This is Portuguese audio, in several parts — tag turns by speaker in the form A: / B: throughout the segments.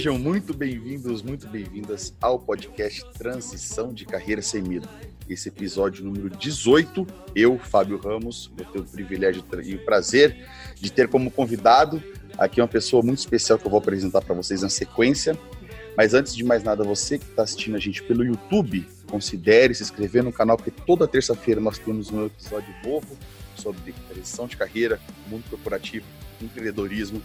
A: Sejam muito bem-vindos, muito bem-vindas ao podcast Transição de Carreira Sem Medo. Esse episódio número 18, eu, Fábio Ramos, vou ter o privilégio e o prazer de ter como convidado aqui uma pessoa muito especial que eu vou apresentar para vocês na sequência. Mas antes de mais nada, você que está assistindo a gente pelo YouTube, considere se inscrever no canal, porque toda terça-feira nós temos um episódio novo sobre transição de carreira, mundo corporativo, empreendedorismo,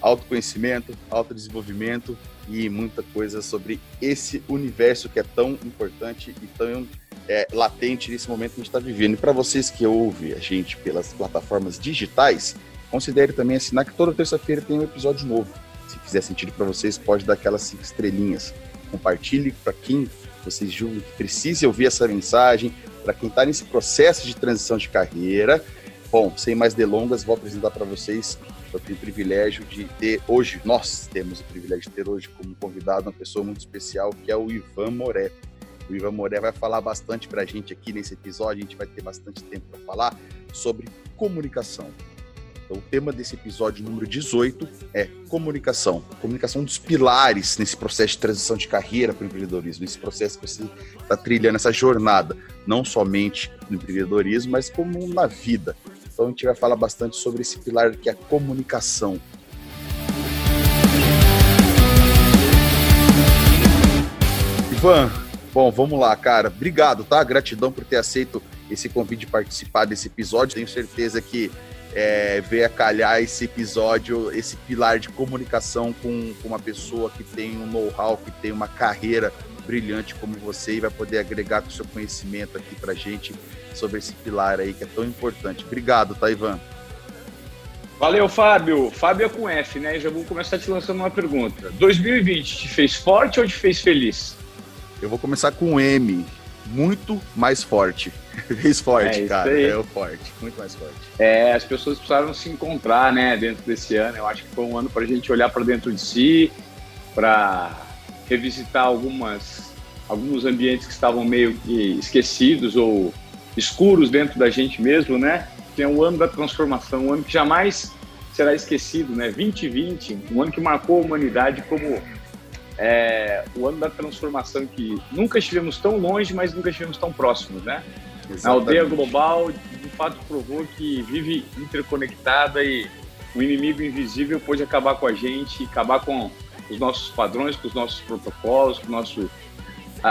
A: autoconhecimento, autodesenvolvimento e muita coisa sobre esse universo que é tão importante e tão é, latente nesse momento que a gente está vivendo. E para vocês que ouvem a gente pelas plataformas digitais, considere também assinar que toda terça-feira tem um episódio novo. Se fizer sentido para vocês, pode dar aquelas cinco estrelinhas. Compartilhe para quem vocês julgam que precise ouvir essa mensagem, para quem está nesse processo de transição de carreira. Bom, sem mais delongas, vou apresentar para vocês. Eu tenho o privilégio de ter hoje, nós temos o privilégio de ter hoje como convidado uma pessoa muito especial, que é o Ivan Moré. O Ivan Moré vai falar bastante para a gente aqui nesse episódio, a gente vai ter bastante tempo para falar sobre comunicação. Então, o tema desse episódio número 18 é comunicação. Comunicação dos pilares nesse processo de transição de carreira para o empreendedorismo, nesse processo que você está trilhando, essa jornada, não somente no empreendedorismo, mas como na vida. Então, a gente vai falar bastante sobre esse pilar que é a comunicação. Ivan, Bom, vamos lá, cara. Obrigado, tá? Gratidão por ter aceito esse convite de participar desse episódio. Tenho certeza que é, a calhar esse episódio, esse pilar de comunicação com, com uma pessoa que tem um know-how, que tem uma carreira brilhante como você e vai poder agregar com o seu conhecimento aqui pra gente sobre esse pilar aí que é tão importante. Obrigado, tá, Ivan?
B: Valeu, Fábio. Fábio é com F, né? Já vou começar te lançando uma pergunta. 2020 te fez forte ou te fez feliz?
A: Eu vou começar com M. Muito mais forte. Fez forte, é cara. É o forte. Muito mais forte.
B: É, as pessoas precisaram se encontrar, né, dentro desse ano. Eu acho que foi um ano para a gente olhar para dentro de si, para revisitar algumas, alguns ambientes que estavam meio que esquecidos ou escuros dentro da gente mesmo, né? Tem o um ano da transformação, um ano que jamais será esquecido, né? 2020, um ano que marcou a humanidade como é, o ano da transformação que nunca estivemos tão longe, mas nunca estivemos tão próximos, né? Exatamente. A aldeia global, de fato, provou que vive interconectada e o inimigo invisível pôde acabar com a gente, acabar com os nossos padrões, com os nossos protocolos, com, nosso,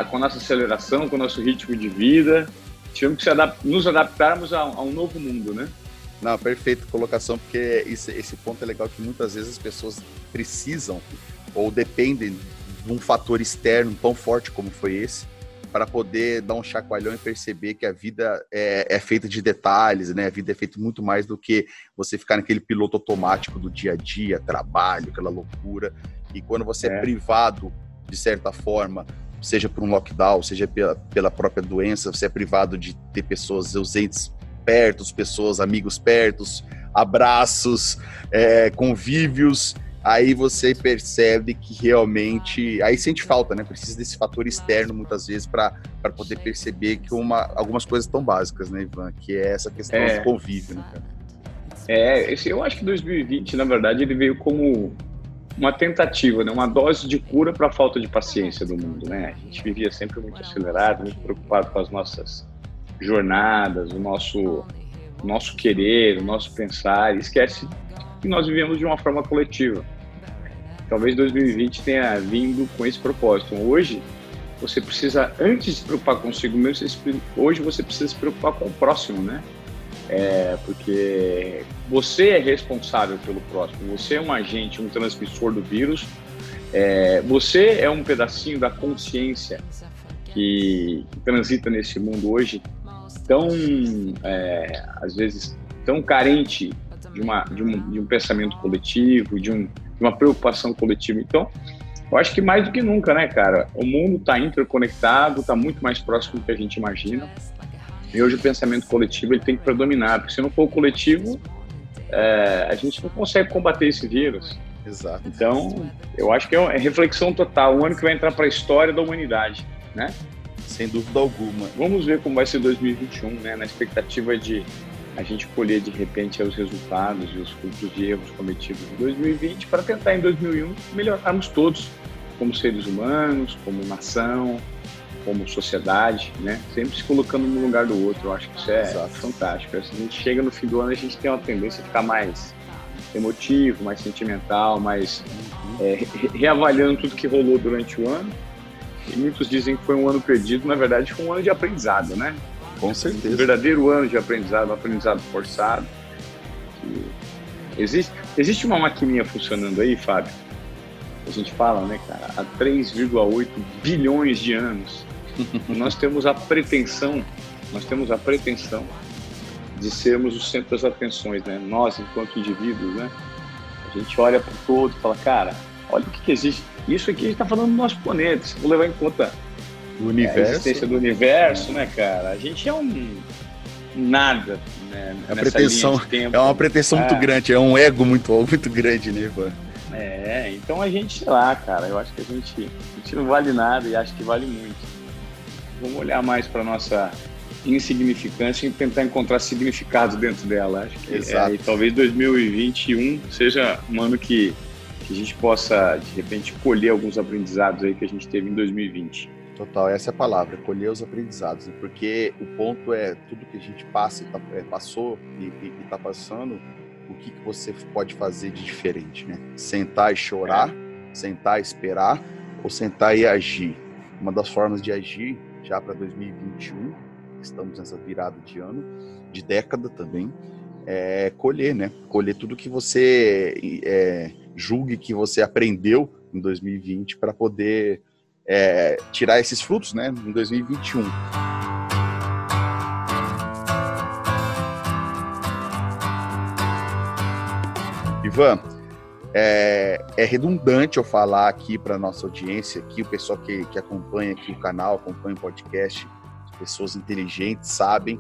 B: com a nossa aceleração, com o nosso ritmo de vida. Tivemos que adap nos adaptarmos a, a, um novo mundo, né?
A: Não, perfeito colocação, porque esse, esse ponto é legal que muitas vezes as pessoas precisam ou dependem de um fator externo tão forte como foi esse, para poder dar um chacoalhão e perceber que a vida é, é, feita de detalhes, né? A vida é feita muito mais do que você ficar naquele piloto automático do dia a dia, trabalho, aquela loucura. Quando você é, é privado, de certa forma, seja por um lockdown, seja pela, pela própria doença, você é privado de ter pessoas, seus entes perto, pessoas, amigos pertos, abraços, é, convívios aí você percebe que realmente. Aí sente falta, né? Precisa desse fator externo muitas vezes para poder perceber que uma, algumas coisas tão básicas, né, Ivan? Que é essa questão é. do convívio, né, cara?
B: É, esse, eu acho que 2020, na verdade, ele veio como uma tentativa, né? uma dose de cura para a falta de paciência do mundo. Né? A gente vivia sempre muito acelerado, muito preocupado com as nossas jornadas, o nosso, o nosso querer, o nosso pensar, e esquece que nós vivemos de uma forma coletiva talvez 2020 tenha vindo com esse propósito. Hoje, você precisa, antes de se preocupar consigo mesmo, hoje você precisa se preocupar com o próximo, né? É, porque você é responsável pelo próximo, você é um agente, um transmissor do vírus, é, você é um pedacinho da consciência que, que transita nesse mundo hoje tão, é, às vezes, tão carente de, uma, de, um, de um pensamento coletivo, de um, de uma preocupação coletiva. Então, eu acho que mais do que nunca, né, cara? O mundo está interconectado, está muito mais próximo do que a gente imagina. E hoje o pensamento coletivo ele tem que predominar, porque se não for o coletivo, é, a gente não consegue combater esse vírus.
A: Exato.
B: Então, eu acho que é, é reflexão total, um ano que vai entrar para a história da humanidade, né?
A: Sem dúvida alguma.
B: Vamos ver como vai ser 2021, né? Na expectativa de a gente colher de repente os resultados e os frutos de erros cometidos em 2020 para tentar em 2001 melhorarmos todos como seres humanos, como nação, como sociedade, né? Sempre se colocando no lugar do outro. Eu acho que isso é Exato. fantástico. Se a gente chega no fim do ano, a gente tem uma tendência a ficar mais emotivo, mais sentimental, mais uhum. é, reavaliando tudo que rolou durante o ano. E muitos dizem que foi um ano perdido, na verdade foi um ano de aprendizado, né?
A: Com certeza.
B: Um verdadeiro ano de aprendizado, um aprendizado forçado. Existe, existe uma maquininha funcionando aí, Fábio? A gente fala, né, cara, há 3,8 bilhões de anos. Nós temos a pretensão, nós temos a pretensão de sermos o centro das atenções, né? Nós, enquanto indivíduos, né? A gente olha para o todo e fala, cara, olha o que, que existe. Isso aqui a gente está falando do nosso planeta. Se for levar em conta
A: o universo.
B: a existência do universo, né, cara? A gente é um nada, né?
A: É, pretensão, é uma pretensão é. muito grande, é um ego muito, muito grande, né, Ivan?
B: É, então a gente, sei lá, cara, eu acho que a gente, a gente não vale nada e acho que vale muito. Vamos olhar mais para nossa insignificância e tentar encontrar significado dentro dela. Acho que
A: Exato.
B: É, e talvez 2021 seja um ano que, que a gente possa, de repente, colher alguns aprendizados aí que a gente teve em 2020.
A: Total, essa é a palavra, colher os aprendizados, né? porque o ponto é tudo que a gente passa, tá, é, passou e está passando, o que, que você pode fazer de diferente, né? Sentar e chorar, é. sentar e esperar, ou sentar e agir. Uma das formas de agir já para 2021, estamos nessa virada de ano, de década também, é colher, né? Colher tudo que você é, julgue que você aprendeu em 2020 para poder é, tirar esses frutos né, em 2021. Ivan, é, é, redundante eu falar aqui para nossa audiência, aqui o pessoal que, que acompanha aqui o canal, acompanha o podcast, pessoas inteligentes sabem,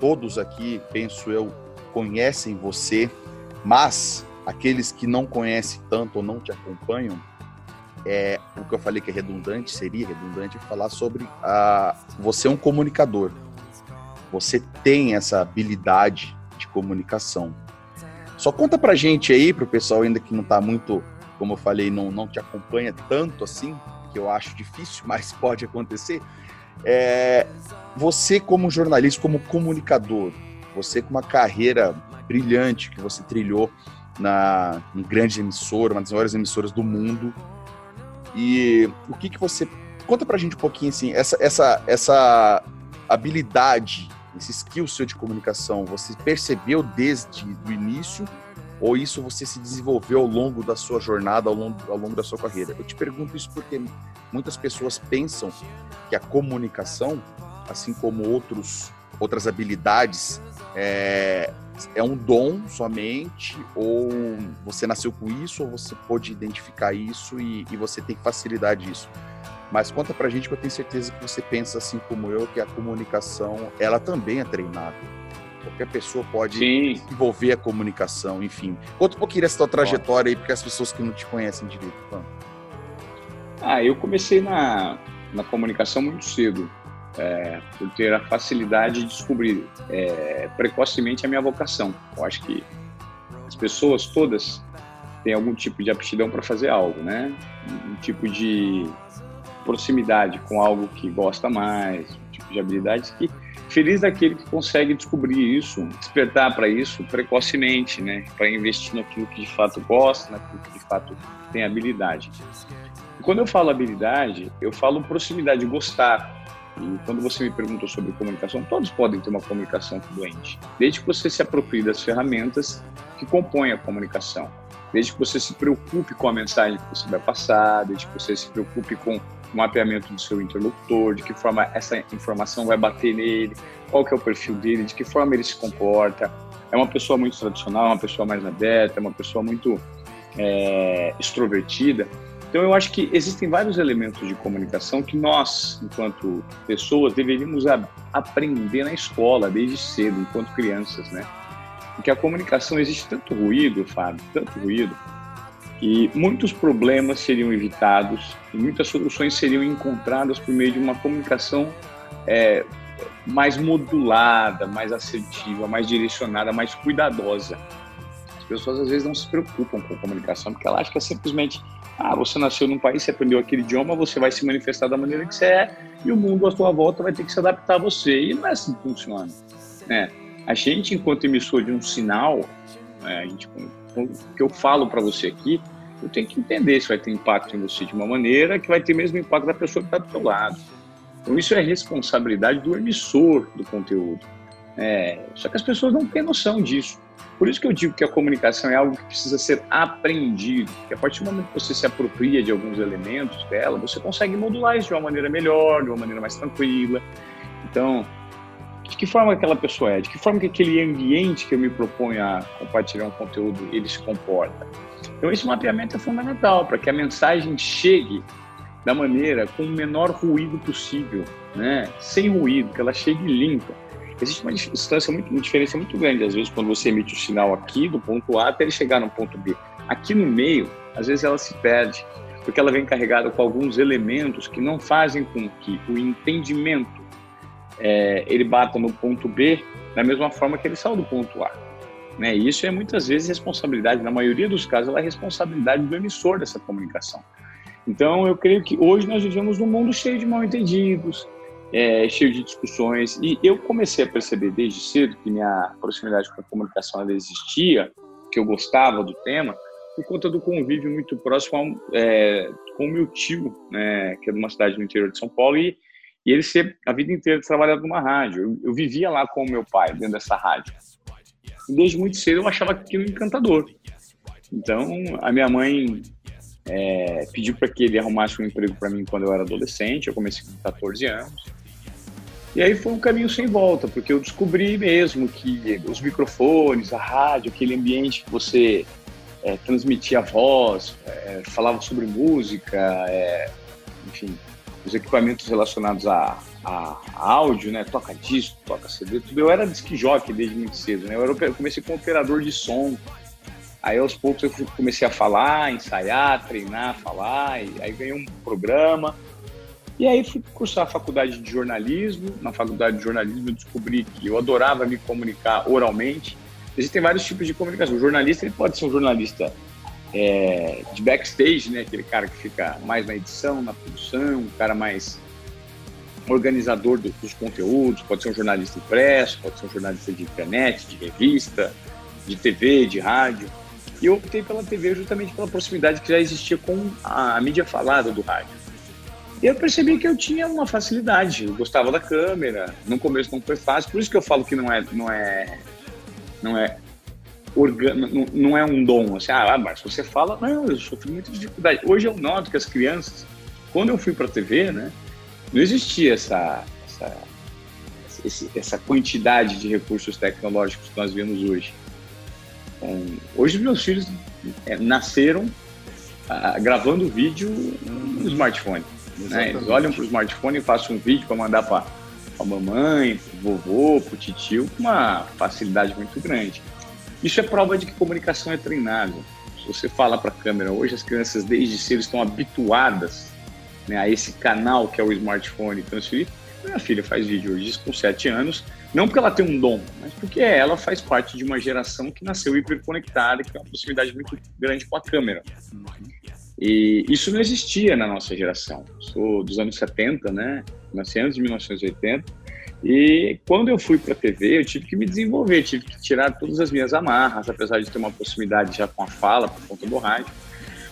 A: todos aqui, penso eu, conhecem você, mas aqueles que não conhecem tanto ou não te acompanham, é, o que eu falei que é redundante, seria redundante falar sobre a, você é um comunicador. Você tem essa habilidade de comunicação. Só conta pra gente aí, pro pessoal ainda que não tá muito, como eu falei, não, não te acompanha tanto assim, que eu acho difícil, mas pode acontecer. É, você como jornalista, como comunicador, você com uma carreira brilhante que você trilhou na em grande emissora, uma das maiores emissoras do mundo, e o que que você conta pra gente um pouquinho assim, essa essa essa habilidade, esse skill seu de comunicação, você percebeu desde o início ou isso você se desenvolveu ao longo da sua jornada, ao longo, ao longo da sua carreira? Eu te pergunto isso porque muitas pessoas pensam que a comunicação, assim como outros, outras habilidades, é, é um dom somente, ou você nasceu com isso, ou você pode identificar isso e, e você tem facilidade disso. Mas conta pra gente que eu tenho certeza que você pensa assim como eu, que a comunicação, ela também é treinada. Qualquer pessoa pode Sim. desenvolver a comunicação, enfim. Conta um pouquinho dessa tua trajetória aí, porque as pessoas que não te conhecem direito.
B: Ah, eu comecei na, na comunicação muito cedo é, por ter a facilidade de descobrir é, precocemente a minha vocação. Eu acho que as pessoas todas têm algum tipo de aptidão para fazer algo, né? Um tipo de proximidade com algo que gosta mais, um tipo de habilidades que feliz daquele que consegue descobrir isso, despertar para isso precocemente, né? Para investir naquilo que de fato gosta, naquilo que de fato tem habilidade. E quando eu falo habilidade, eu falo proximidade, gostar, e quando você me perguntou sobre comunicação, todos podem ter uma comunicação fluente, desde que você se aproprie das ferramentas que compõem a comunicação, desde que você se preocupe com a mensagem que você vai passar, desde que você se preocupe com o mapeamento do seu interlocutor, de que forma essa informação vai bater nele, qual que é o perfil dele, de que forma ele se comporta. É uma pessoa muito tradicional, uma pessoa mais aberta, é uma pessoa muito é, extrovertida. Então, eu acho que existem vários elementos de comunicação que nós, enquanto pessoas, deveríamos a, aprender na escola desde cedo, enquanto crianças, né? Porque a comunicação existe tanto ruído, Fábio, tanto ruído, que muitos problemas seriam evitados e muitas soluções seriam encontradas por meio de uma comunicação é, mais modulada, mais assertiva, mais direcionada, mais cuidadosa. As pessoas às vezes não se preocupam com comunicação porque elas acham que é simplesmente Ah, você nasceu num país, você aprendeu aquele idioma, você vai se manifestar da maneira que você é e o mundo à sua volta vai ter que se adaptar a você. E não é assim que funciona. Né? A gente, enquanto emissor de um sinal, né, a gente, o que eu falo para você aqui, eu tenho que entender se vai ter impacto em você de uma maneira que vai ter mesmo impacto da pessoa que está do seu lado. Então, isso é responsabilidade do emissor do conteúdo. É, só que as pessoas não têm noção disso. Por isso que eu digo que a comunicação é algo que precisa ser aprendido, que a partir do momento que você se apropria de alguns elementos dela, você consegue modular isso de uma maneira melhor, de uma maneira mais tranquila. Então, de que forma aquela pessoa é, de que forma que aquele ambiente que eu me proponho a compartilhar um conteúdo, ele se comporta. Então, esse mapeamento é fundamental para que a mensagem chegue da maneira com o menor ruído possível, né? sem ruído, que ela chegue limpa existe uma distância muito, uma diferença muito grande, às vezes, quando você emite o sinal aqui do ponto A até ele chegar no ponto B. Aqui no meio, às vezes ela se perde, porque ela vem carregada com alguns elementos que não fazem com que o entendimento é, ele bata no ponto B da mesma forma que ele saiu do ponto A. Né? Isso é muitas vezes responsabilidade, na maioria dos casos, ela é responsabilidade do emissor dessa comunicação. Então, eu creio que hoje nós vivemos num mundo cheio de mal-entendidos, é, cheio de discussões. E eu comecei a perceber desde cedo que minha proximidade com a comunicação ela existia, que eu gostava do tema, por conta do convívio muito próximo é, com meu tio, né, que é de uma cidade no interior de São Paulo, e, e ele ser a vida inteira trabalhado numa rádio. Eu, eu, vivia lá com o meu pai, dentro dessa rádio. E desde muito cedo eu achava aquilo encantador. Então, a minha mãe é, pediu para que ele arrumasse um emprego para mim quando eu era adolescente, eu comecei com 14 anos. E aí foi um caminho sem volta, porque eu descobri mesmo que os microfones, a rádio, aquele ambiente que você é, transmitia a voz, é, falava sobre música, é, enfim, os equipamentos relacionados a, a, a, áudio, né, toca disco, toca CD, tudo. Eu era disc jockey desde muito cedo, né? Eu, era, eu comecei como operador de som. Aí aos poucos eu comecei a falar, ensaiar, treinar, falar, e aí ganhei um programa. E aí fui cursar a faculdade de jornalismo. Na faculdade de jornalismo eu descobri que eu adorava me comunicar oralmente. Existem vários tipos de comunicação. O jornalista ele pode ser um jornalista é, de backstage, né? Aquele cara que fica mais na edição, na produção, um cara mais organizador do, dos conteúdos. Pode ser um jornalista impresso, pode ser um jornalista de internet, de revista, de TV, de rádio. E eu optei pela TV justamente pela proximidade que já existia com a, a mídia falada do rádio. E eu percebi que eu tinha uma facilidade, eu gostava da câmera. No começo não foi fácil, por isso que eu falo que não é, não é, não é não, não é um dom. Assim, ah, mas você fala, não, eu sofri muita dificuldade. Hoje eu noto que as crianças, quando eu fui para a TV, né, não existia essa, essa, essa quantidade de recursos tecnológicos que nós vemos hoje. Então, hoje meus filhos é, nasceram ah, gravando vídeo no smartphone. Né? Eles olham para o smartphone e fazem um vídeo para mandar para a mamãe, para o vovô, para o tio, com uma facilidade muito grande. Isso é prova de que comunicação é treinável. Se você fala para a câmera, hoje as crianças desde cedo estão habituadas né, a esse canal que é o smartphone transferir. Minha filha faz vídeo hoje com 7 anos, não porque ela tem um dom, mas porque ela faz parte de uma geração que nasceu hiperconectada, que tem uma proximidade muito grande com a câmera. E isso não existia na nossa geração. Sou dos anos 70, né? Nasci antes de 1980. E quando eu fui para a TV, eu tive que me desenvolver, tive que tirar todas as minhas amarras, apesar de ter uma proximidade já com a fala, por conta do rádio.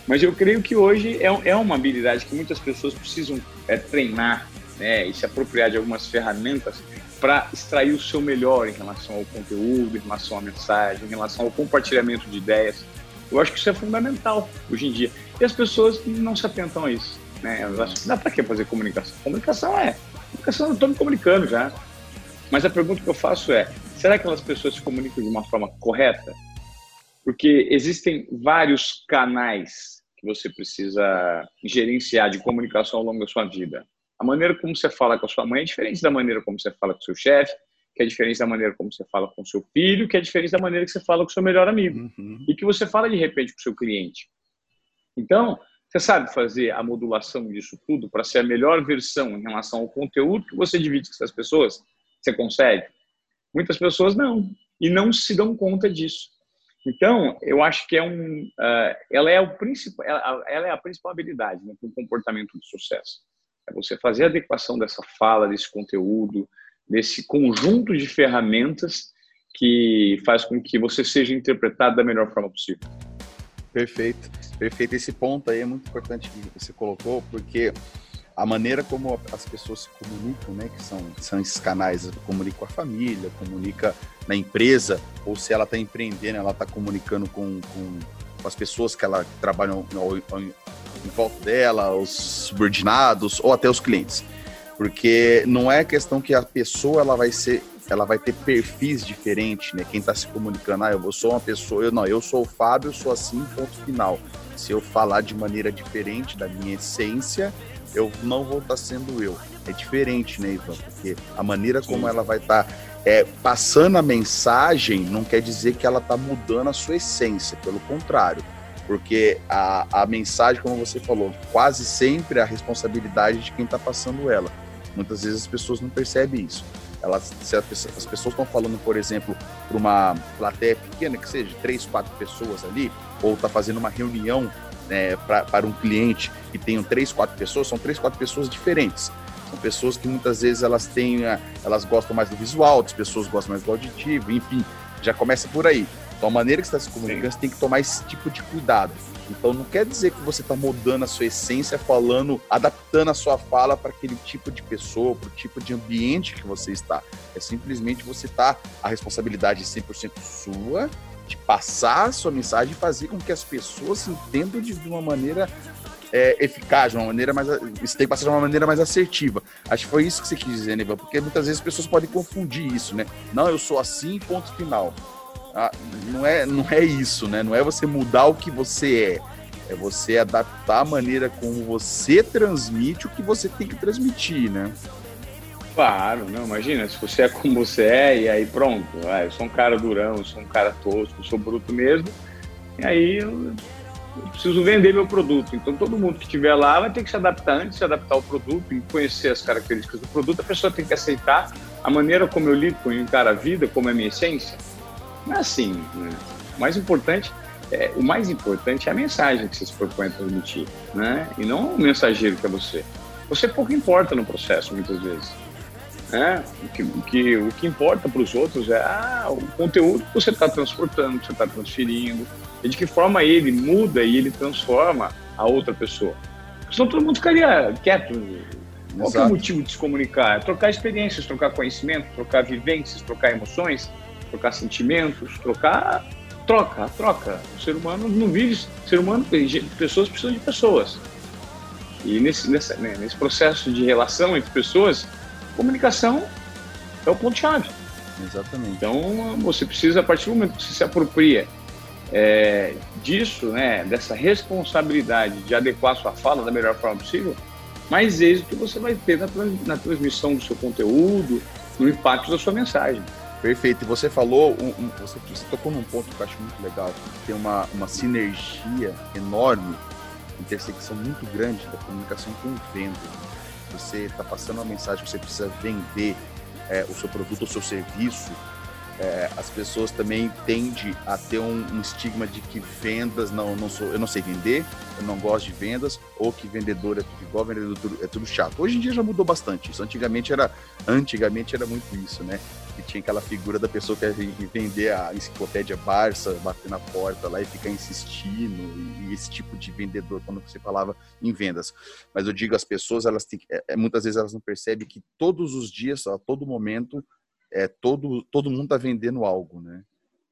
B: Mas eu creio que hoje é, é uma habilidade que muitas pessoas precisam é, treinar né, e se apropriar de algumas ferramentas para extrair o seu melhor em relação ao conteúdo, em relação à mensagem, em relação ao compartilhamento de ideias. Eu acho que isso é fundamental hoje em dia. E as pessoas não se atentam a isso. Né? Elas acham que dá para que fazer comunicação? Comunicação é. Comunicação eu estou me comunicando já. Mas a pergunta que eu faço é: será que aquelas pessoas se comunicam de uma forma correta? Porque existem vários canais que você precisa gerenciar de comunicação ao longo da sua vida. A maneira como você fala com a sua mãe é diferente da maneira como você fala com o seu chefe, que é diferente da maneira como você fala com seu filho, que é diferente da maneira que você fala com seu melhor amigo uhum. e que você fala de repente com seu cliente. Então, você sabe fazer a modulação disso tudo para ser a melhor versão em relação ao conteúdo que você divide com as pessoas? Você consegue? Muitas pessoas não e não se dão conta disso. Então, eu acho que é um, uh, ela é o principal, ela, ela, é a principal habilidade né, para um comportamento de sucesso. É você fazer a adequação dessa fala, desse conteúdo, desse conjunto de ferramentas que faz com que você seja interpretado da melhor forma possível.
A: Perfeito, perfeito. Esse ponto aí é muito importante que você colocou, porque a maneira como as pessoas se comunicam, né, que são, são esses canais, comunica com a família, comunica na empresa, ou se ela está empreendendo, ela está comunicando com, com, com, as pessoas que ela trabalham em volta dela, os subordinados ou até os clientes, porque não é questão que a pessoa ela vai ser ela vai ter perfis diferentes, né? Quem está se comunicando, ah, eu sou uma pessoa, eu não, eu sou o Fábio, eu sou assim, ponto final. Se eu falar de maneira diferente da minha essência, eu não vou estar tá sendo eu. É diferente, né, Ivan? Porque a maneira como Sim. ela vai estar tá, é, passando a mensagem não quer dizer que ela está mudando a sua essência, pelo contrário. Porque a, a mensagem, como você falou, quase sempre é a responsabilidade de quem está passando ela. Muitas vezes as pessoas não percebem isso. Elas, se as pessoas estão falando, por exemplo, para uma plateia pequena, que seja três, quatro pessoas ali, ou está fazendo uma reunião né, para um cliente que tenham três, quatro pessoas, são três, quatro pessoas diferentes. São pessoas que muitas vezes elas têm, elas gostam mais do visual, outras pessoas gostam mais do auditivo, enfim, já começa por aí. Então, a maneira que você está se comunicando, você tem que tomar esse tipo de cuidado. Então, não quer dizer que você está mudando a sua essência, falando, adaptando a sua fala para aquele tipo de pessoa, para o tipo de ambiente que você está. É simplesmente você está, a responsabilidade é 100% sua, de passar a sua mensagem e fazer com que as pessoas entendam de uma maneira é, eficaz, de uma maneira mais. Isso tem que passar de uma maneira mais assertiva. Acho que foi isso que você quis dizer, Nevan, porque muitas vezes as pessoas podem confundir isso, né? Não, eu sou assim, ponto final. Não, é, não é isso, né? Não é você mudar o que você é. É você adaptar a maneira como você transmite o que você tem que transmitir, né?
B: Claro, não, imagina, se você é como você é, e aí pronto, ah, eu sou um cara durão, eu sou um cara tosco, eu sou bruto mesmo, e aí eu, eu preciso vender meu produto. Então todo mundo que estiver lá vai ter que se adaptar antes, se adaptar ao produto e conhecer as características do produto, a pessoa tem que aceitar a maneira como eu lido, com eu a vida, como é a minha essência. É assim, né? O mais importante é, o mais importante é a mensagem que você se propõe a transmitir, né? E não o mensageiro que é você. Você pouco importa no processo, muitas vezes. Né? O, que, o, que, o que importa para os outros é ah, o conteúdo que você está transportando, que você está transferindo, e de que forma ele muda e ele transforma a outra pessoa. Porque senão todo mundo ficaria quieto. Qual é o motivo de se comunicar? É trocar experiências, trocar conhecimento, trocar vivências, trocar emoções, trocar sentimentos, trocar troca, troca. O ser humano não vive, o ser humano, pessoas precisam de pessoas. E nesse, nesse, né, nesse processo de relação entre pessoas, comunicação é o ponto-chave.
A: Exatamente.
B: Então, você precisa, a partir do momento que você se apropria é, disso, né, dessa responsabilidade de adequar sua fala da melhor forma possível, mais êxito você vai ter na, na transmissão do seu conteúdo, no impacto da sua mensagem.
A: Perfeito. E você falou, você, você, tocou num ponto que eu acho muito legal, tem uma, uma sinergia enorme, intersecção muito grande da comunicação com venda você está passando uma mensagem que você precisa vender é, o seu produto ou seu serviço, é, as pessoas também tendem a ter um, um, estigma de que vendas não, não sou, eu não sei vender, eu não gosto de vendas, ou que vendedor é tudo igual, vendedor é tudo, é chato. Hoje em dia já mudou bastante isso. Antigamente era, antigamente era muito isso, né? Que tinha aquela figura da pessoa que ia vender a enciclopédia Barça, bater na porta lá e ficar insistindo, e esse tipo de vendedor, quando você falava em vendas. Mas eu digo, as pessoas, elas têm, é, é, muitas vezes elas não percebem que todos os dias, a todo momento, é todo todo mundo está vendendo algo, né?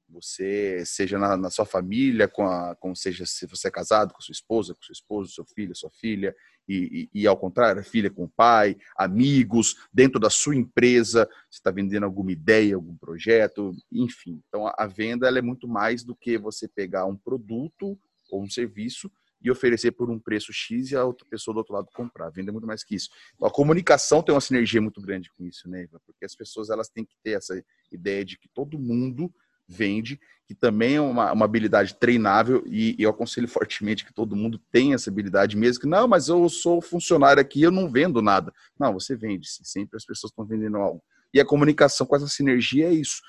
A: Você seja na, na, sua família, com a, com seja se você é casado com sua esposa, com seu esposo, seu filho, sua filha, e, e, e ao contrário, filha com o pai, amigos, dentro da sua empresa, você está vendendo alguma ideia, algum projeto, enfim. Então a, a venda é muito mais do que você pegar um produto ou um serviço e oferecer por um preço X e a outra pessoa do outro lado comprar. Venda é muito mais que isso. Então, a comunicação tem uma sinergia muito grande com isso, né, Iva? Porque as pessoas elas têm que ter essa ideia de que todo mundo vende, que também é uma, uma habilidade treinável e, e, eu aconselho fortemente que todo mundo tenha essa habilidade mesmo, que não, mas eu sou funcionário aqui, eu não vendo nada. Não, você vende, sempre as pessoas estão vendendo algo. E a comunicação com essa sinergia é isso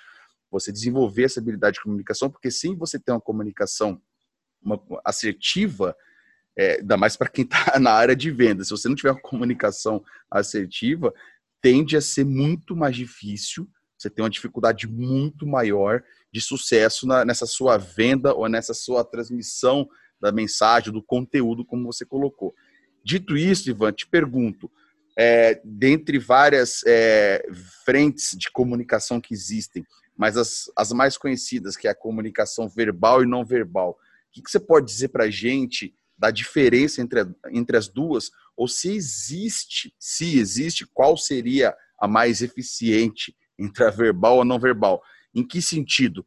A: você desenvolver essa habilidade de comunicação, porque sim, você tem uma comunicação uma, assertiva, é, ainda mais para quem está na área de venda. Se você não tiver uma comunicação assertiva, tende a ser muito mais difícil, você tem uma dificuldade muito maior de sucesso na, nessa sua venda ou nessa sua transmissão da mensagem, do conteúdo, como você colocou. Dito isso, Ivan, te pergunto, é, dentre várias é, frentes de comunicação que existem, mas as, as mais conhecidas, que é a comunicação verbal e não verbal, que, que você pode dizer para a gente da diferença entre, entre as duas? Ou se existe, se existe, qual seria a mais eficiente entre a verbal ou a não verbal? Em que sentido?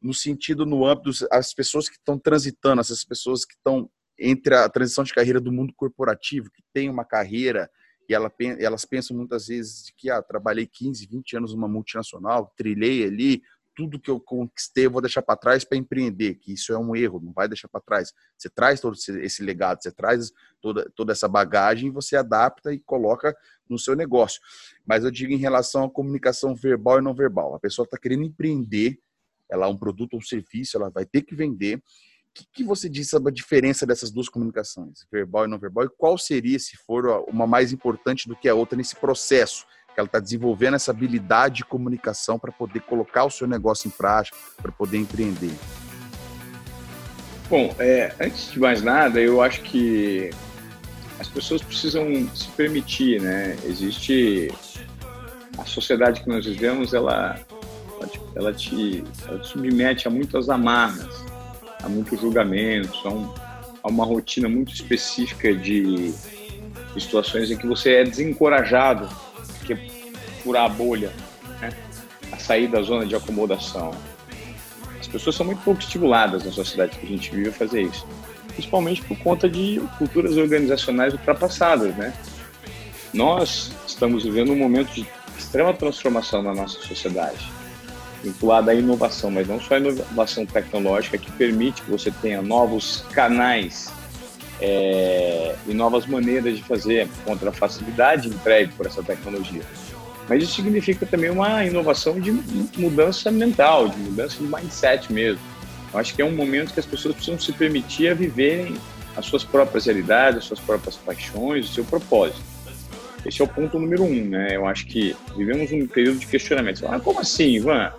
A: No sentido, no âmbito, as pessoas que estão transitando, essas pessoas que estão entre a transição de carreira do mundo corporativo, que tem uma carreira e ela, elas pensam muitas vezes que ah, trabalhei 15, 20 anos numa multinacional, trilhei ali, tudo que eu conquistei eu vou deixar para trás para empreender, que isso é um erro, não vai deixar para trás. Você traz todo esse legado, você traz toda, toda essa bagagem, você adapta e coloca no seu negócio. Mas eu digo em relação à comunicação verbal e não verbal. A pessoa está querendo empreender, ela é um produto ou um serviço, ela vai ter que vender, que, que você diz sobre a diferença dessas duas comunicações, verbal e não verbal, e qual seria, se for uma mais importante do que a outra nesse processo? Ela está desenvolvendo essa habilidade de comunicação para poder colocar o seu negócio em prática, para poder empreender.
B: Bom, é, antes de mais nada, eu acho que as pessoas precisam se permitir, né? Existe a sociedade que nós vivemos, ela, ela, te, ela te, ela te submete a muitas amarras há muitos julgamentos, há, um, há uma rotina muito específica de, de, situações em que você é desencorajado furar a bolha, né? a sair da zona de acomodação. As pessoas são muito pouco estimuladas na sociedade que a gente vive a fazer isso, principalmente por conta de culturas organizacionais ultrapassadas, né? Nós estamos vivendo um momento de extrema transformação na nossa sociedade vinculada à inovação, mas não só a inovação tecnológica que permite que você tenha novos canais é, e novas maneiras de fazer contra a facilidade entregue por essa tecnologia. Mas isso significa também uma inovação de mudança mental, de mudança de mindset mesmo. Eu acho que é um momento que as pessoas precisam se permitir a viverem as suas próprias realidades, as suas próprias paixões, o seu propósito. Esse é o ponto número um, né? Eu acho que vivemos um período de questionamento. Ah, como assim, Ivan?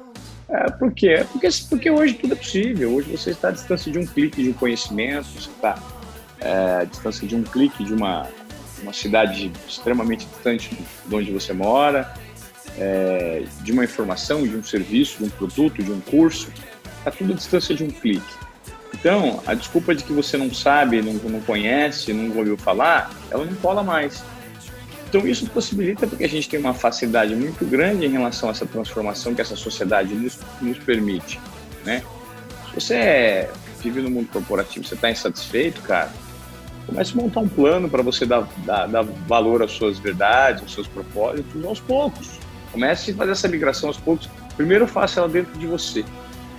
B: É, por quê? Porque, porque hoje tudo é possível. Hoje você está à distância de um clique de um conhecimento, você está é, à distância de um clique de uma, uma cidade extremamente distante de onde você mora, é, de uma informação, de um serviço, de um produto, de um curso. Está tudo à distância de um clique. Então, a desculpa de que você não sabe, não, não conhece, não ouviu falar, ela não cola mais. Então, isso possibilita porque a gente tem uma facilidade muito grande em relação a essa transformação que essa sociedade nos, nos permite, né? Se você é, vive no mundo corporativo, você está insatisfeito, cara, comece a montar um plano para você dar, dar, dar, valor às suas verdades, aos seus propósitos, aos poucos. Comece a fazer essa migração aos poucos. Primeiro, faça ela dentro de você.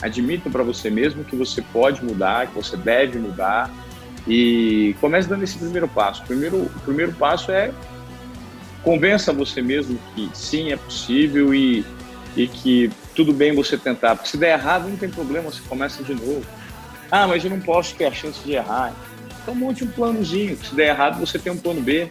B: Admita para você mesmo que você pode mudar, que você deve mudar, e comece dando esse primeiro passo. Primeiro, o primeiro passo é convença você mesmo que sim, é possível e, e que tudo bem você tentar. Porque se der errado, não tem problema, você começa de novo. Ah, mas eu não posso ter a chance de errar. Então monte um planozinho. Se der errado, você tem um plano B.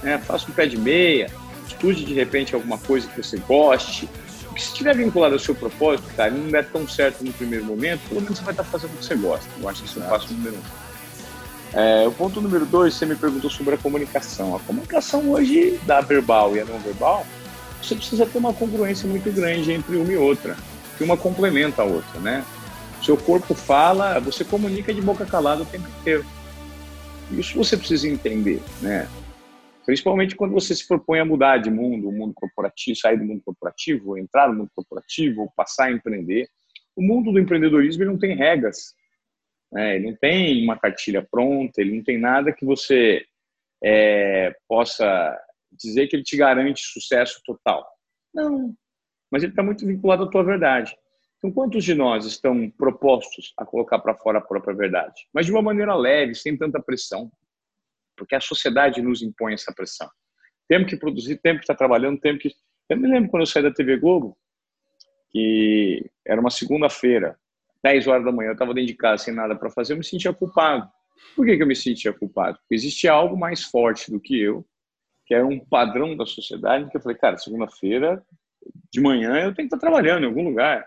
B: Né? Faça um pé de meia, estude de repente alguma coisa que você goste. Porque se estiver vinculado ao seu propósito, cara, não der tão certo no primeiro momento, pelo menos você vai estar fazendo o que você gosta. Eu acho que isso é o passo número um. É, o ponto número dois, você me perguntou sobre a comunicação. A comunicação hoje, da verbal e a não verbal, você precisa ter uma congruência muito grande entre uma e outra, que uma complementa a outra, né? Seu corpo fala, você comunica de boca calada o tempo inteiro. Isso você precisa entender, né? Principalmente quando você se propõe a mudar de mundo, o mundo corporativo, sair do mundo corporativo, entrar no mundo corporativo, passar a empreender. O mundo do empreendedorismo não tem regras. Né? Ele não tem uma cartilha pronta, ele não tem nada que você é, possa dizer que ele te garante sucesso total. Não, mas ele está muito vinculado à tua verdade. Então, quantos de nós estão propostos a colocar para fora a própria verdade? Mas de uma maneira leve, sem tanta pressão, porque a sociedade nos impõe essa pressão. Temos que produzir, temos que estar trabalhando, temos que. Eu me lembro quando eu saí da TV Globo, que era uma segunda-feira, 10 horas da manhã, eu estava dentro de casa sem nada para fazer, eu me sentia culpado. Por que, que eu me sentia culpado? Porque existia algo mais forte do que eu, que era um padrão da sociedade, que eu falei, cara, segunda-feira de manhã eu tenho que estar trabalhando em algum lugar.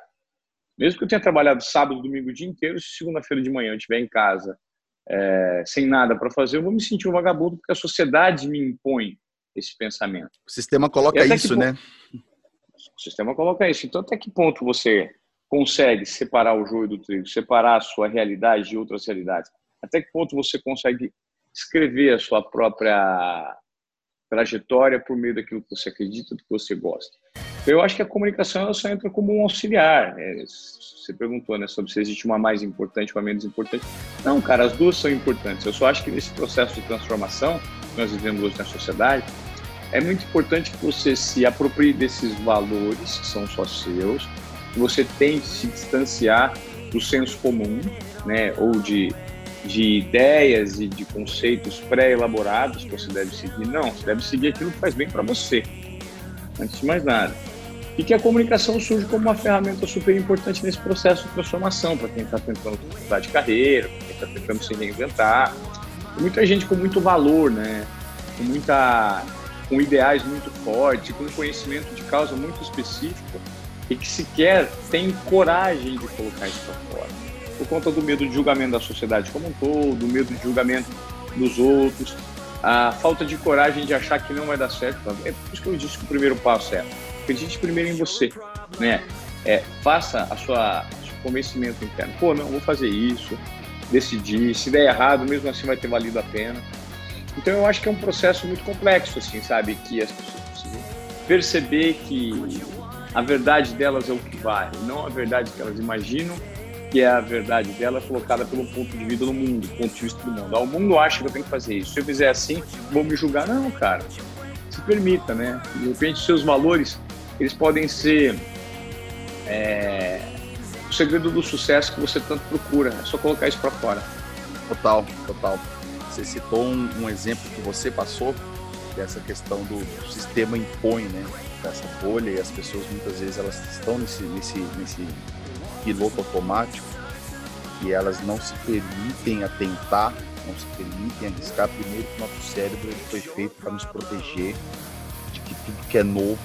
B: Mesmo que eu tenha trabalhado sábado, domingo o dia inteiro, se segunda-feira de manhã eu estiver em casa é, sem nada para fazer, eu vou me sentir um vagabundo porque a sociedade me impõe esse pensamento.
A: O sistema coloca isso, né?
B: O sistema coloca isso. Então, até que ponto você consegue separar o joio do trigo, separar a sua realidade de outras realidades? Até que ponto você consegue escrever a sua própria trajetória por meio daquilo que você acredita, do que você gosta? Eu acho que a comunicação ela só entra como um auxiliar. É, você perguntou né, sobre se existe uma mais importante, uma menos importante. Não, cara, as duas são importantes. Eu só acho que nesse processo de transformação que nós vivemos hoje na sociedade, é muito importante que você se aproprie desses valores que são só seus, que você tente se distanciar do senso comum, né, ou de, de ideias e de conceitos pré-elaborados que você deve seguir. Não, você deve seguir aquilo que faz bem para você, antes de mais nada. E que a comunicação surge como uma ferramenta super importante nesse processo de transformação, para quem está tentando mudar de carreira, para quem está tentando se reinventar. muita gente com muito valor, né? com muita com ideais muito fortes, com conhecimento de causa muito específico e que sequer tem coragem de colocar isso para fora. Por conta do medo de julgamento da sociedade como um todo, do medo de julgamento dos outros, a falta de coragem de achar que não vai dar certo. É por isso que eu disse que o primeiro passo é acredite primeiro em você, né? É, faça a sua seu convencimento interno. Pô, não, vou fazer isso, decidir. Se der errado, mesmo assim vai ter valido a pena. Então eu acho que é um processo muito complexo, assim, sabe? Que as pessoas precisam perceber que a verdade delas é o que vale, não a verdade que elas imaginam que é a verdade dela colocada pelo ponto de vista do mundo, ponto de vista do mundo. Ah, o mundo acha que eu tenho que fazer isso. Se eu fizer assim, vou me julgar. Não, cara. Se permita, né? De repente, seus valores, eles podem ser é, o segredo do sucesso que você tanto procura. É só colocar isso para fora.
A: Total, total. Você citou um, um, exemplo que você passou dessa questão do, sistema impõe, né? Dessa bolha e as pessoas muitas vezes elas estão nesse, nesse, nesse piloto automático e elas não se permitem atentar, não se permitem arriscar. Primeiro que o nosso cérebro foi feito para nos proteger de que tudo que é novo,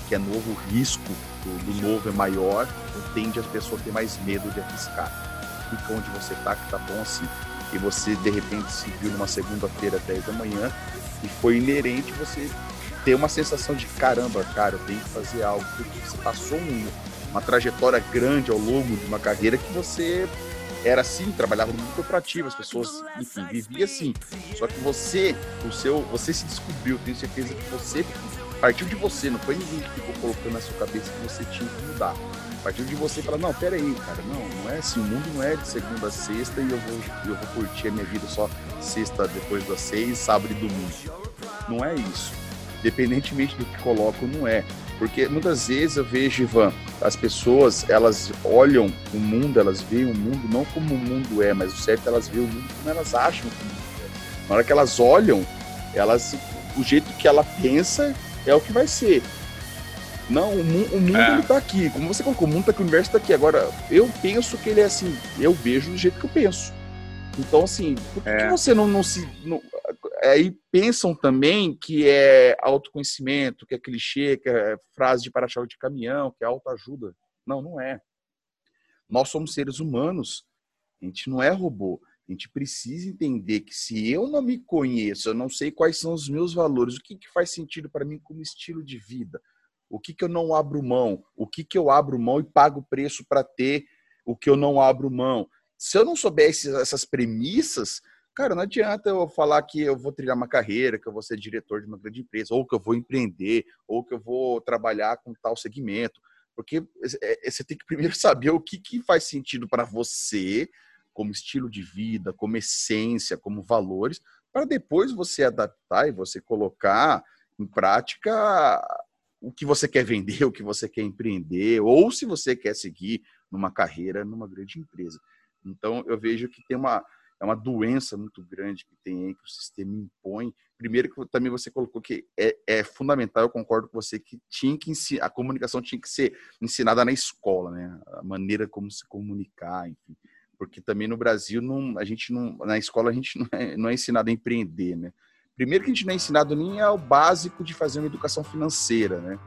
A: de que é novo, o risco do, do novo é maior, tende as pessoas a ter mais medo de arriscar. Fica onde você está, que tá bom assim e você de repente se viu numa segunda-feira, 10 da manhã, e foi inerente você ter uma sensação de caramba, cara, eu tenho que fazer algo, porque você passou um, uma trajetória grande ao longo de uma carreira que você era assim, trabalhava no mundo corporativo, as pessoas, enfim, vivia assim. Só que você, o seu, você se descobriu, tenho certeza que você partiu de você, não foi ninguém que ficou colocando na sua cabeça que você tinha que mudar. Partiu de você falar, não, pera aí, cara, não, não é assim, o mundo não é de segunda a sexta e eu vou, eu vou curtir a minha vida só sexta depois das seis, sábado e domingo. Não é isso. Independentemente do que coloco, não é. Porque muitas vezes eu vejo, Ivan, as pessoas, elas olham o mundo, elas veem o mundo não como o mundo é, mas o certo é elas veem o mundo como elas acham que o mundo é. Na hora que elas olham, elas, o jeito que ela pensa é o que vai ser. Não, o, mu o mundo é. ele tá aqui. Como você colocou, o mundo tá aqui, o universo tá aqui. Agora, eu penso que ele é assim, eu vejo do jeito que eu penso. Então, assim, por que, é. que você não, não se. Não, aí pensam também que é autoconhecimento, que é clichê, que é frase de para-choque de caminhão, que é autoajuda. Não, não é. Nós somos seres humanos. A gente não é robô. A gente precisa entender que se eu não me conheço, eu não sei quais são os meus valores, o que, que faz sentido para mim como estilo de vida, o que, que eu não abro mão, o que, que eu abro mão e pago preço para ter o que eu não abro mão. Se eu não soubesse essas premissas, cara, não adianta eu falar que eu vou trilhar uma carreira, que eu vou ser diretor de uma grande empresa, ou que eu vou empreender, ou que eu vou trabalhar com tal segmento. Porque é, é, você tem que primeiro saber o que, que faz sentido para você, como estilo de vida, como essência, como valores, para depois você adaptar e você colocar em prática o que você quer vender, o que você quer empreender, ou se você quer seguir numa carreira numa grande empresa. Então, eu vejo que tem uma. é uma doença muito grande que tem aí, que o sistema impõe. Primeiro que também você colocou que é, é fundamental, eu concordo com você, que tinha que ensinar, a comunicação tinha que ser ensinada na escola, né? A maneira como se comunicar, enfim. Porque também no Brasil, não, a gente não, na escola a gente não é, não é ensinado a empreender, né? Primeiro que a gente não é ensinado nem ao básico de fazer uma educação financeira, né?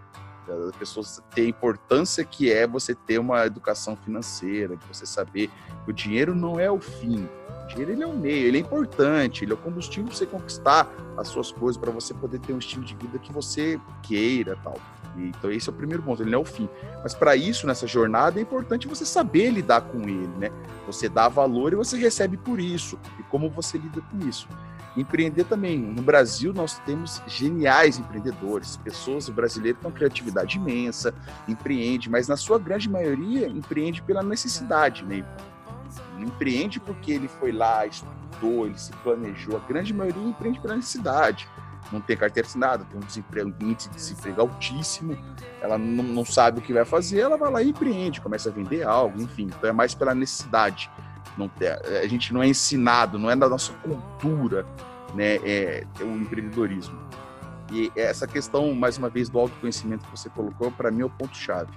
A: As pessoas ter a importância que é você ter uma educação financeira, de você saber que o dinheiro não é o fim, o dinheiro ele é o meio, ele é importante, ele é o combustível para você conquistar as suas coisas, para você poder ter um estilo de vida que você queira tal. Então esse é o primeiro ponto, ele não é o fim. Mas para isso, nessa jornada, é importante você saber lidar com ele, né? Você dá valor e você recebe por isso. E como você lida com isso. Empreender também. No Brasil, nós temos geniais empreendedores, pessoas brasileiras com criatividade imensa, empreende, mas na sua grande maioria, empreende pela necessidade, né? Empreende porque ele foi lá, estudou, ele se planejou. A grande maioria empreende pela necessidade. Não tem carteira assinada, tem um, desemprego, índice de desemprego altíssimo, ela não, não sabe o que vai fazer, ela vai lá e empreende, começa a vender algo, enfim. Então é mais pela necessidade. Não, a gente não é ensinado, não é da nossa cultura, né, é, é o empreendedorismo. E essa questão, mais uma vez, do autoconhecimento que você colocou, para mim é o ponto-chave.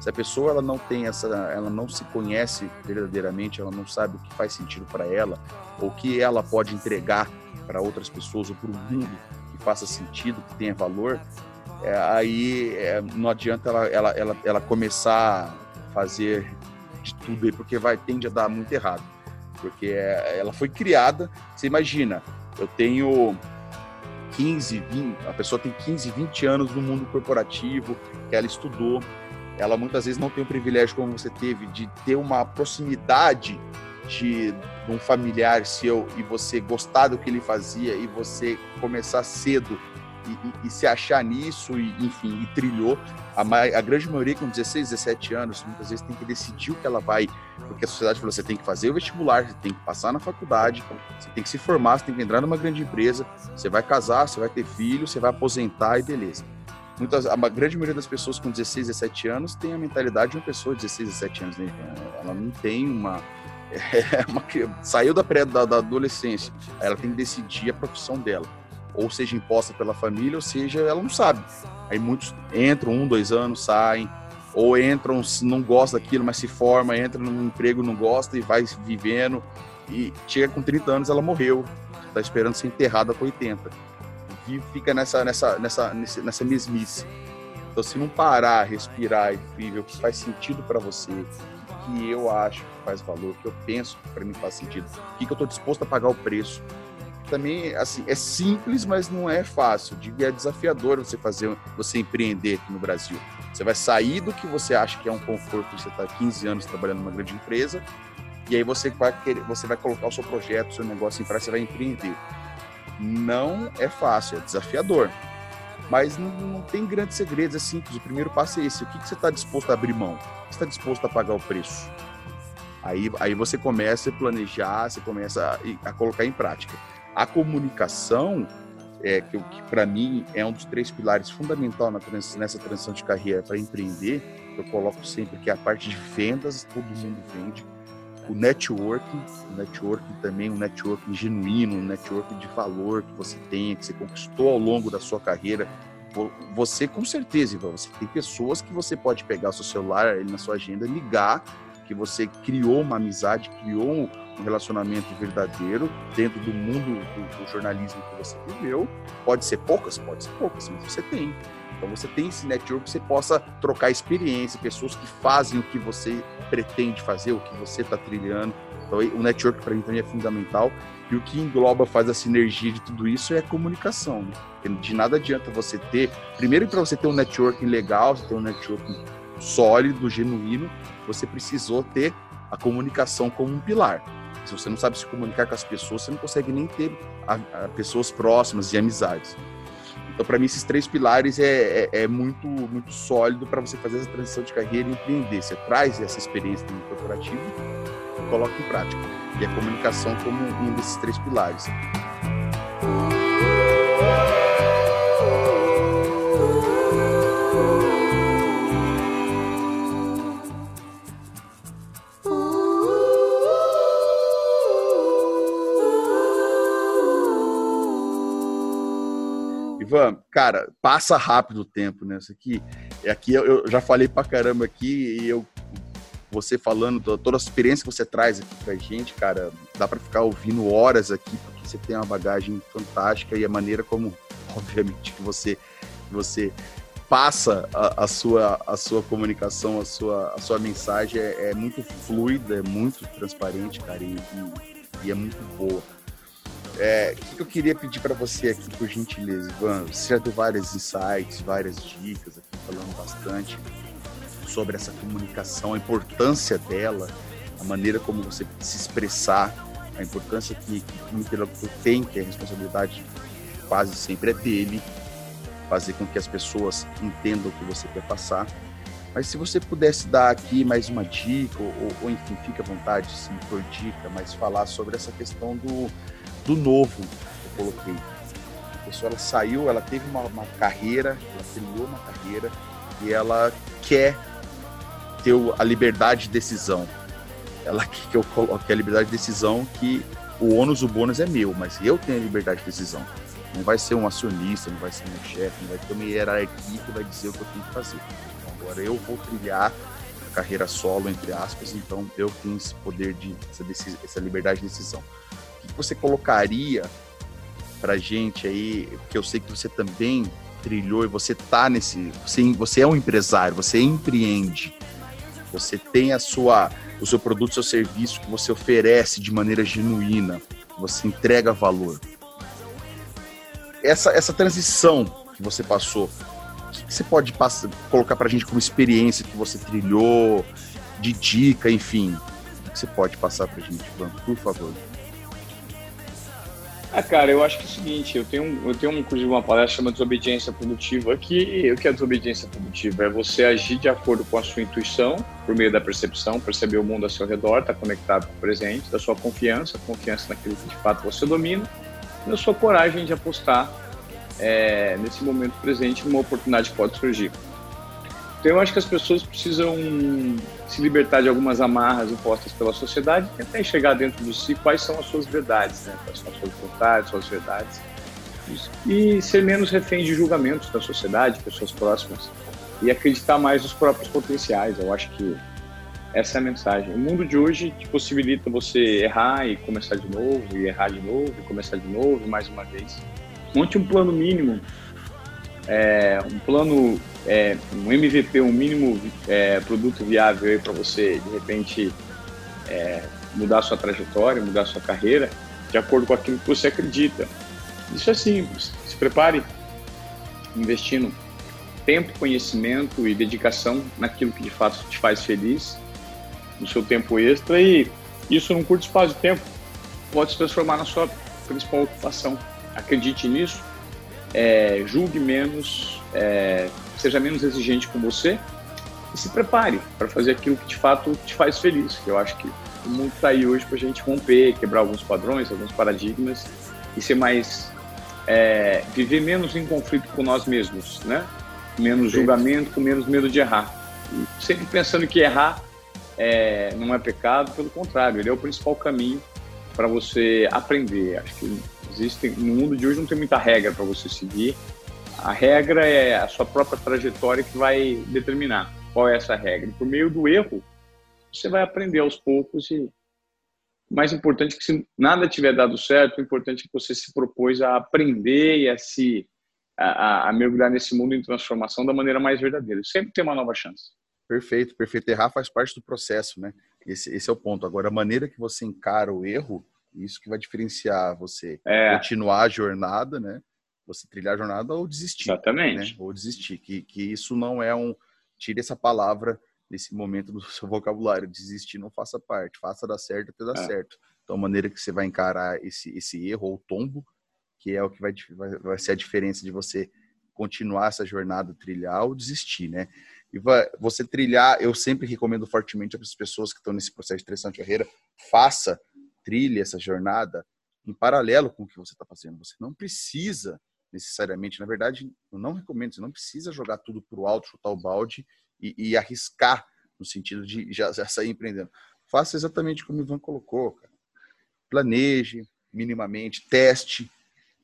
A: Se a pessoa ela não tem essa, ela não se conhece verdadeiramente, ela não sabe o que faz sentido para ela, ou o que ela pode entregar para outras pessoas ou para o mundo faça sentido, que tenha valor, é, aí é, não adianta ela, ela, ela, ela começar a fazer de tudo aí, porque vai tende a dar muito errado. Porque é, ela foi criada, você imagina, eu tenho 15, 20, a pessoa tem 15, 20 anos no mundo corporativo, que ela estudou, ela muitas vezes não tem o privilégio como você teve de ter uma proximidade de, um familiar seu e você gostar do que ele fazia e você começar cedo e, e, e, se achar nisso, e, enfim, e trilhou. A, a, grande maioria com 16, 17 anos, muitas vezes tem que decidir o que ela vai, porque a sociedade falou: você tem que fazer o vestibular, você tem que passar na faculdade, você tem que se formar, você tem que entrar numa grande empresa, você vai casar, você vai ter filho, você vai aposentar e beleza. Muitas, a grande maioria das pessoas com 16, 17 anos tem a mentalidade de uma pessoa de 16, 17 anos, né? Ela não tem uma. É uma saiu da pré da, da adolescência, ela tem que decidir a profissão dela ou seja imposta pela família, ou seja, ela não sabe. Aí muitos entram um, dois anos, saem, ou entram, não gosta daquilo, mas se forma, entra num emprego, não gosta e vai vivendo, e chega com 30 anos, ela morreu, está esperando ser enterrada com 80. E fica nessa, nessa, nessa, nessa mesmice. Então, se não parar, respirar e ver o que faz sentido para você, que eu acho que faz valor, que eu penso que para mim faz sentido, o que eu estou disposto a pagar o preço, também assim é simples, mas não é fácil. Digo, é desafiador você fazer, você empreender aqui no Brasil. Você vai sair do que você acha que é um conforto, você está 15 anos trabalhando numa grande empresa, e aí você vai querer, você vai colocar o seu projeto, o seu negócio em prática, você vai empreender. Não é fácil, é desafiador. Mas não, não tem grandes segredos, é simples. O primeiro passo é esse. O que, que você está disposto a abrir mão? Você está disposto a pagar o preço? Aí, aí você começa a planejar, você começa a, a colocar em prática. A comunicação, é, que, que para mim é um dos três pilares fundamental na, nessa transição de carreira para empreender, eu coloco sempre que é a parte de vendas, todo mundo vende. O networking, o networking também, um networking genuíno, um networking de valor que você tenha, que você conquistou ao longo da sua carreira. Você, com certeza, você tem pessoas que você pode pegar o seu celular na sua agenda, ligar que você criou uma amizade, criou um relacionamento verdadeiro dentro do mundo do, do, jornalismo que você viveu. Pode ser poucas, pode ser poucas, mas você tem. Então você tem esse network que você possa trocar experiência, pessoas que fazem o que você pretende fazer, o que você está trilhando. Então o network para mim também é fundamental. E o que engloba, faz a sinergia de tudo isso é a comunicação. Né? De nada adianta você ter. Primeiro, para você ter um networking legal, você ter um networking sólido, genuíno, você precisou ter a comunicação como um pilar. Se você não sabe se comunicar com as pessoas, você não consegue nem ter a, a pessoas próximas e amizades. Então, para mim, esses três pilares é, é, é muito, muito sólido para você fazer essa transição de carreira e empreender. Você traz essa experiência do corporativo e coloca em prática. E a comunicação como um desses três pilares. Ivan, cara, passa rápido o tempo, né? Isso aqui, aqui eu, eu já falei pra caramba aqui e eu você falando toda a experiência que você traz aqui pra gente, cara, dá para ficar ouvindo horas aqui, porque você tem uma bagagem fantástica e a maneira como, obviamente, que você, você passa a, a, sua, a sua comunicação, a sua, a sua mensagem é, é muito fluida, é muito transparente, cara, e, e, e é muito boa. É, o que eu queria pedir para você aqui, por gentileza, Ivan? Você já deu vários insights, várias dicas aqui, falando bastante sobre essa comunicação, a importância dela, a maneira como você se expressar, a importância que, que o interlocutor tem, que a responsabilidade quase sempre é dele, fazer com que as pessoas entendam o que você quer passar. Mas se você pudesse dar aqui mais uma dica, ou, ou enfim, fique à vontade, se for dica, mas falar sobre essa questão do, do novo que eu coloquei. A pessoa ela saiu, ela teve uma, uma carreira, ela trilhou uma carreira e ela quer ter a liberdade de decisão. Ela que eu coloque a liberdade de decisão que o ônus, o bônus é meu, mas eu tenho a liberdade de decisão. Não vai ser um acionista, não vai ser meu chefe, não vai ter uma hierarquia que vai dizer o que eu tenho que fazer. Agora eu vou trilhar carreira solo, entre aspas, então eu tenho esse poder de essa, essa liberdade de decisão que você colocaria para gente aí, que eu sei que você também trilhou e você tá nesse, você, você é um empresário, você empreende, você tem a sua, o seu produto, seu serviço que você oferece de maneira genuína, você entrega valor. Essa, essa transição que você passou, o que você pode passar, colocar para gente como experiência que você trilhou, de dica, enfim, o que você pode passar para gente, por favor?
B: Ah, cara, eu acho que é o seguinte, eu tenho, eu tenho inclusive uma palestra chamada Desobediência Produtiva, que o que é desobediência produtiva? É você agir de acordo com a sua intuição, por meio da percepção, perceber o mundo ao seu redor, estar tá conectado com o presente, da sua confiança, confiança naquilo que de fato você domina, e da sua coragem de apostar é, nesse momento presente numa oportunidade pode surgir. Então eu acho que as pessoas precisam se libertar de algumas amarras impostas pela sociedade e tentar enxergar dentro de si quais são as suas verdades, né? quais são as suas vontades, suas verdades. E ser menos refém de julgamentos da sociedade, pessoas próximas, e acreditar mais nos próprios potenciais. Eu acho que essa é a mensagem. O mundo de hoje te possibilita você errar e começar de novo, e errar de novo, e começar de novo, mais uma vez. Monte um plano mínimo é, um plano, é, um MVP, um mínimo é, produto viável para você, de repente, é, mudar sua trajetória, mudar sua carreira, de acordo com aquilo que você acredita. Isso é simples. Se prepare investindo tempo, conhecimento e dedicação naquilo que de fato te faz feliz, no seu tempo extra e isso num curto espaço de tempo pode se transformar na sua principal ocupação. Acredite nisso é, julgue menos, é, seja menos exigente com você e se prepare para fazer aquilo que de fato te faz feliz. Eu acho que o mundo está aí hoje para a gente romper, quebrar alguns padrões, alguns paradigmas e ser mais é, viver menos em conflito com nós mesmos, né? Menos julgamento, com menos medo de errar. E sempre pensando que errar é, não é pecado, pelo contrário, ele é o principal caminho para você aprender. Acho que Existem, no mundo de hoje não tem muita regra para você seguir. A regra é a sua própria trajetória que vai determinar qual é essa regra. Por meio do erro, você vai aprender aos poucos e mais importante que se nada tiver dado certo, o importante é que você se propôs a aprender e a se a, a, mergulhar nesse mundo em transformação da maneira mais verdadeira. Sempre tem uma nova chance.
A: Perfeito, perfeito. Errar faz parte do processo, né? Esse, esse é o ponto. Agora, a maneira que você encara o erro isso que vai diferenciar você é. continuar a jornada, né? Você trilhar a jornada ou desistir.
B: Exatamente.
A: Né? Ou desistir. Que, que isso não é um. Tire essa palavra nesse momento do seu vocabulário. Desistir não faça parte. Faça dar certo até dar é. certo. Então, a maneira que você vai encarar esse, esse erro ou tombo, que é o que vai, vai, vai ser a diferença de você continuar essa jornada, trilhar ou desistir, né? E você trilhar, eu sempre recomendo fortemente para as pessoas que estão nesse processo de transição de carreira, faça trilhe essa jornada em paralelo com o que você está fazendo. Você não precisa necessariamente, na verdade, eu não recomendo, você não precisa jogar tudo para o alto, chutar o balde e, e, arriscar no sentido de já, já, sair empreendendo. Faça exatamente como o Ivan colocou, cara. Planeje minimamente, teste,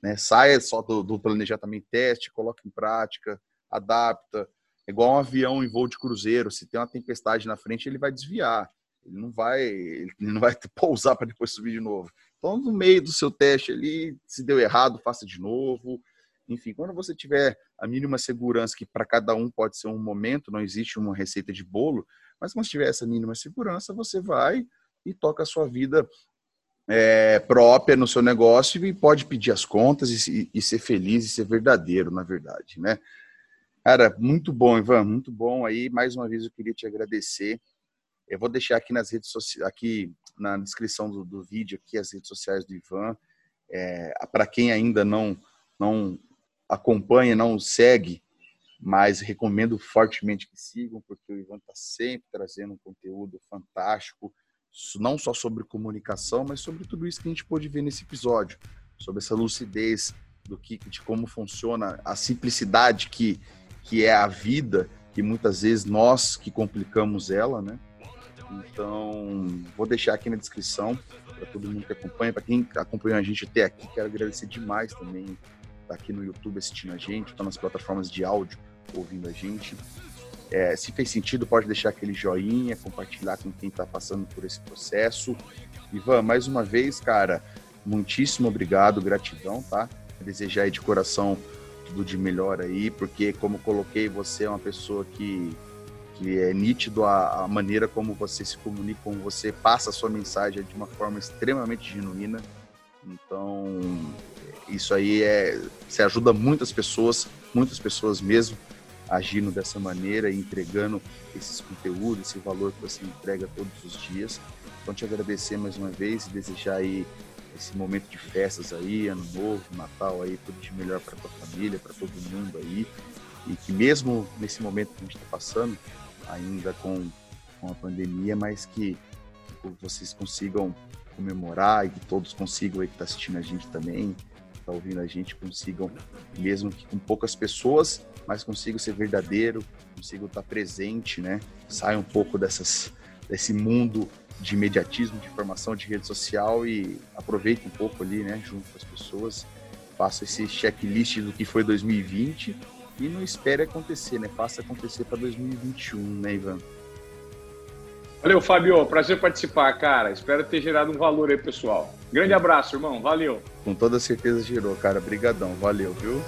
A: né? Saia só do, do planejamento teste, coloca em prática, adapta. É igual um avião em voo de cruzeiro, se tem uma tempestade na frente, ele vai desviar. Ele não vai, ele não vai pousar para depois subir de novo. Então, no meio do seu teste ali, se deu errado, faça de novo. Enfim, quando você tiver a mínima segurança, que para cada um pode ser um momento, não existe uma receita de bolo, mas quando tiver essa mínima segurança, você vai e toca a sua vida é, própria no seu negócio e pode pedir as contas e, e, ser feliz e ser verdadeiro, na verdade, né? Cara, muito bom, Ivan, muito bom aí. Mais uma vez eu queria te agradecer. Eu vou deixar aqui nas redes sociais, aqui na descrição do, do vídeo aqui as redes sociais do Ivan. É, Para quem ainda não não acompanha, não segue, mas recomendo fortemente que sigam, porque o Ivan está sempre trazendo um conteúdo fantástico, não só sobre comunicação, mas sobre tudo isso que a gente pôde ver nesse episódio, sobre essa lucidez do que, de como funciona, a simplicidade que, que é a vida, que muitas vezes nós que complicamos ela, né? Então, vou deixar aqui na descrição para todo mundo que acompanha, para quem acompanhou a gente até aqui, quero agradecer demais também tá aqui no YouTube assistindo a gente, está nas plataformas de áudio ouvindo a gente. É, se fez sentido, pode deixar aquele joinha, compartilhar com quem está passando por esse processo. Ivan, mais uma vez, cara, muitíssimo obrigado, gratidão, tá? Desejar aí de coração tudo de melhor aí, porque como coloquei, você é uma pessoa que, que é nítido a, a maneira como você se comunica, como você passa a sua mensagem de uma forma extremamente genuína. Então, isso aí é. Você ajuda muitas pessoas, muitas pessoas mesmo, agindo dessa maneira e entregando esses conteúdos, esse valor que você entrega todos os dias. Então, te agradecer mais uma vez e desejar aí esse momento de festas aí, ano novo, Natal aí, tudo de melhor para tua família, para todo mundo aí. E que mesmo nesse momento que a gente está passando, ainda com, com a pandemia, mas que vocês consigam comemorar e que todos consigam aí que está assistindo a gente também, está ouvindo a gente consigam, mesmo que com poucas pessoas, mas consigam ser verdadeiro, consigam estar presente, né? Sai um pouco dessas, desse mundo de imediatismo, de informação, de rede social e aproveite um pouco ali, né? Junto com as pessoas, faça esse checklist do que foi 2020 e não espere acontecer, né? Faça acontecer para 2021, né, Ivan?
B: Valeu, Fábio. Prazer participar, cara. Espero ter gerado um valor aí, pessoal. Grande abraço, irmão. Valeu.
A: Com toda certeza gerou, cara. Brigadão. Valeu, viu?